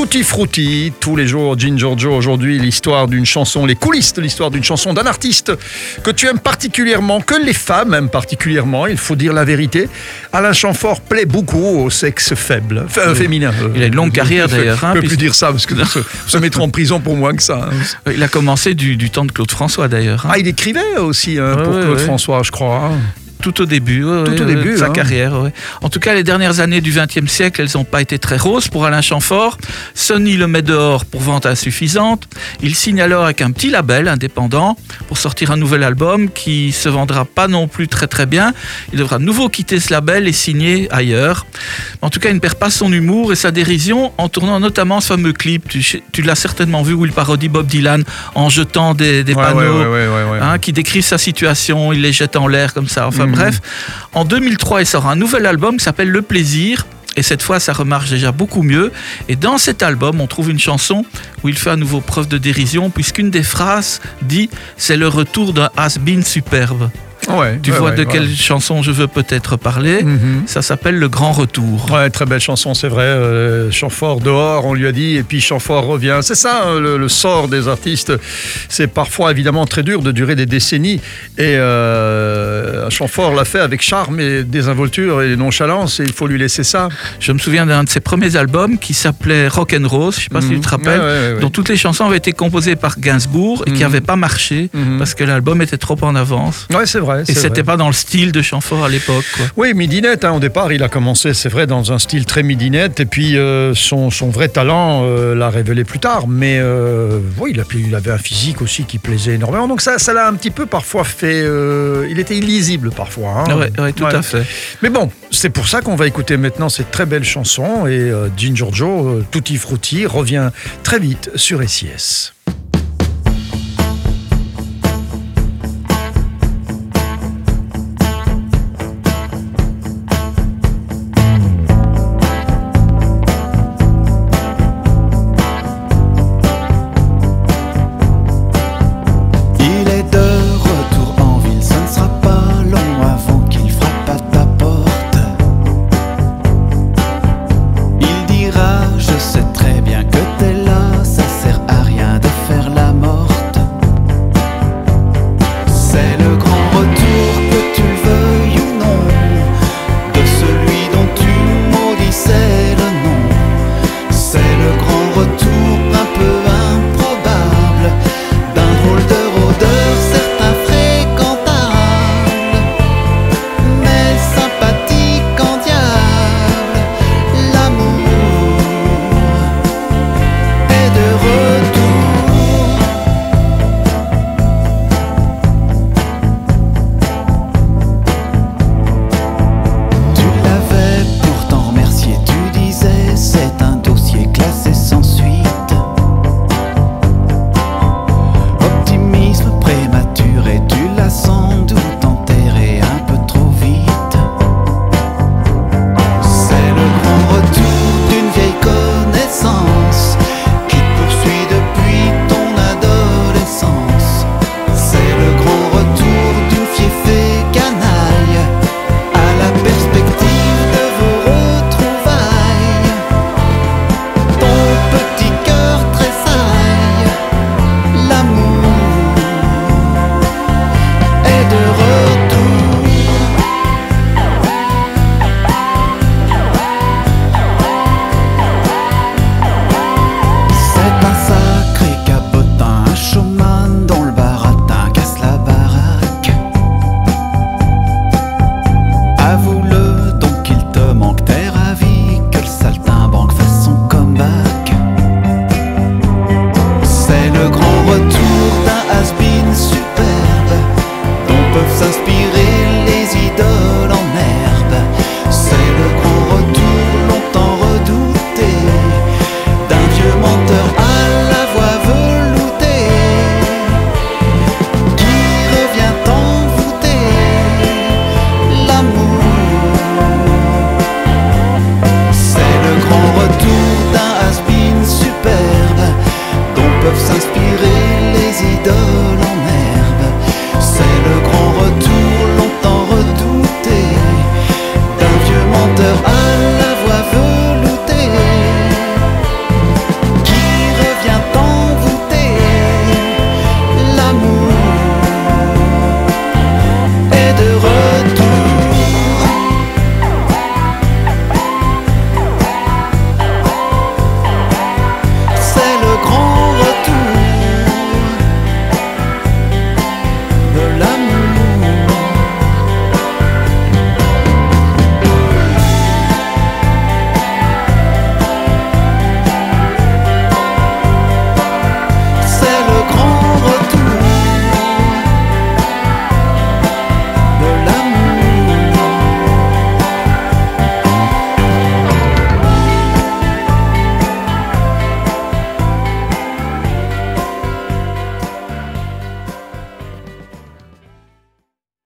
Tutti Frutti, tous les jours, Ginger Joe, aujourd'hui, l'histoire d'une chanson, les coulisses de l'histoire d'une chanson d'un artiste que tu aimes particulièrement, que les femmes aiment particulièrement, il faut dire la vérité. Alain Chamfort plaît beaucoup au sexe faible, enfin, féminin. Il a une longue carrière Je d'ailleurs. hein, ne peux plus dire ça parce que se, se mettre en prison pour moins que ça. hein. Il a commencé du, du temps de Claude François d'ailleurs. hein. Ah, il écrivait aussi hein, pour ouais, Claude ouais. François, je crois. Tout au début, ouais, Tout ouais, au ouais, début, de sa hein. carrière. ouais. En tout cas, les dernières années du XXe siècle, elles n'ont pas été très roses pour Alain Chamfort. Sony le met dehors pour vente insuffisante. Il signe alors avec un petit label indépendant pour sortir un nouvel album qui se vendra pas non plus très très bien. Il devra de nouveau quitter ce label et signer ailleurs. En tout cas, il ne perd pas son humour et sa dérision en tournant notamment ce fameux clip. Tu, tu l'as certainement vu où il parodie Bob Dylan en jetant des, panneaux hein, qui décrit sa situation, il les jette en l'air comme ça. Enfin. Bref, en 2003, il sort un nouvel album qui s'appelle Le Plaisir. Et cette fois, ça remarche déjà beaucoup mieux. Et dans cet album, on trouve une chanson où il fait à nouveau preuve de dérision, puisqu'une des phrases dit C'est le retour d'un has-been superbe. Ouais, Tu ouais, vois ouais, de quelle chanson je veux peut-être parler Mhm. Ça s'appelle Le Grand Retour. Ouais, très belle chanson, c'est vrai. Euh, Chamfort dehors, on lui a dit, et puis Chamfort revient. C'est ça, hein, le, le sort des artistes. C'est parfois évidemment très dur de durer des décennies. Et euh, Chamfort l'a fait avec charme et désinvolture et nonchalance, et il faut lui laisser ça. Je me souviens d'un de ses premiers albums qui s'appelait Rock and Rose, je sais pas si Mhm. tu te rappelles, dont toutes les chansons avaient été composées par Gainsbourg et qui Mhm. n'avaient pas marché Mhm. parce que l'album était trop en avance. Ouais, c'est vrai. Et c'est c'était vrai. pas dans le style de Chamfort à l'époque. Oui, midinette, hein, au départ, il a commencé, c'est vrai, dans un style très midinette, et puis euh, son, son vrai talent euh, l'a révélé plus tard, mais euh, oui, il, a- il avait un physique aussi qui plaisait énormément, donc ça ça l'a un petit peu parfois fait... il était illisible parfois. hein. Ouais, tout Ouais. à fait. Mais bon, c'est pour ça qu'on va écouter maintenant cette très belle chanson, et Ginger Joe, Tutti Frutti, revient très vite sur SIS. s'inspirer les idoles en herbe. C'est le grand retour longtemps redouté d'un vieux menteur à la voix veloutée qui revient envoûter l'amour. C'est le grand retour d'un has superbe dont peuvent s'inspirer.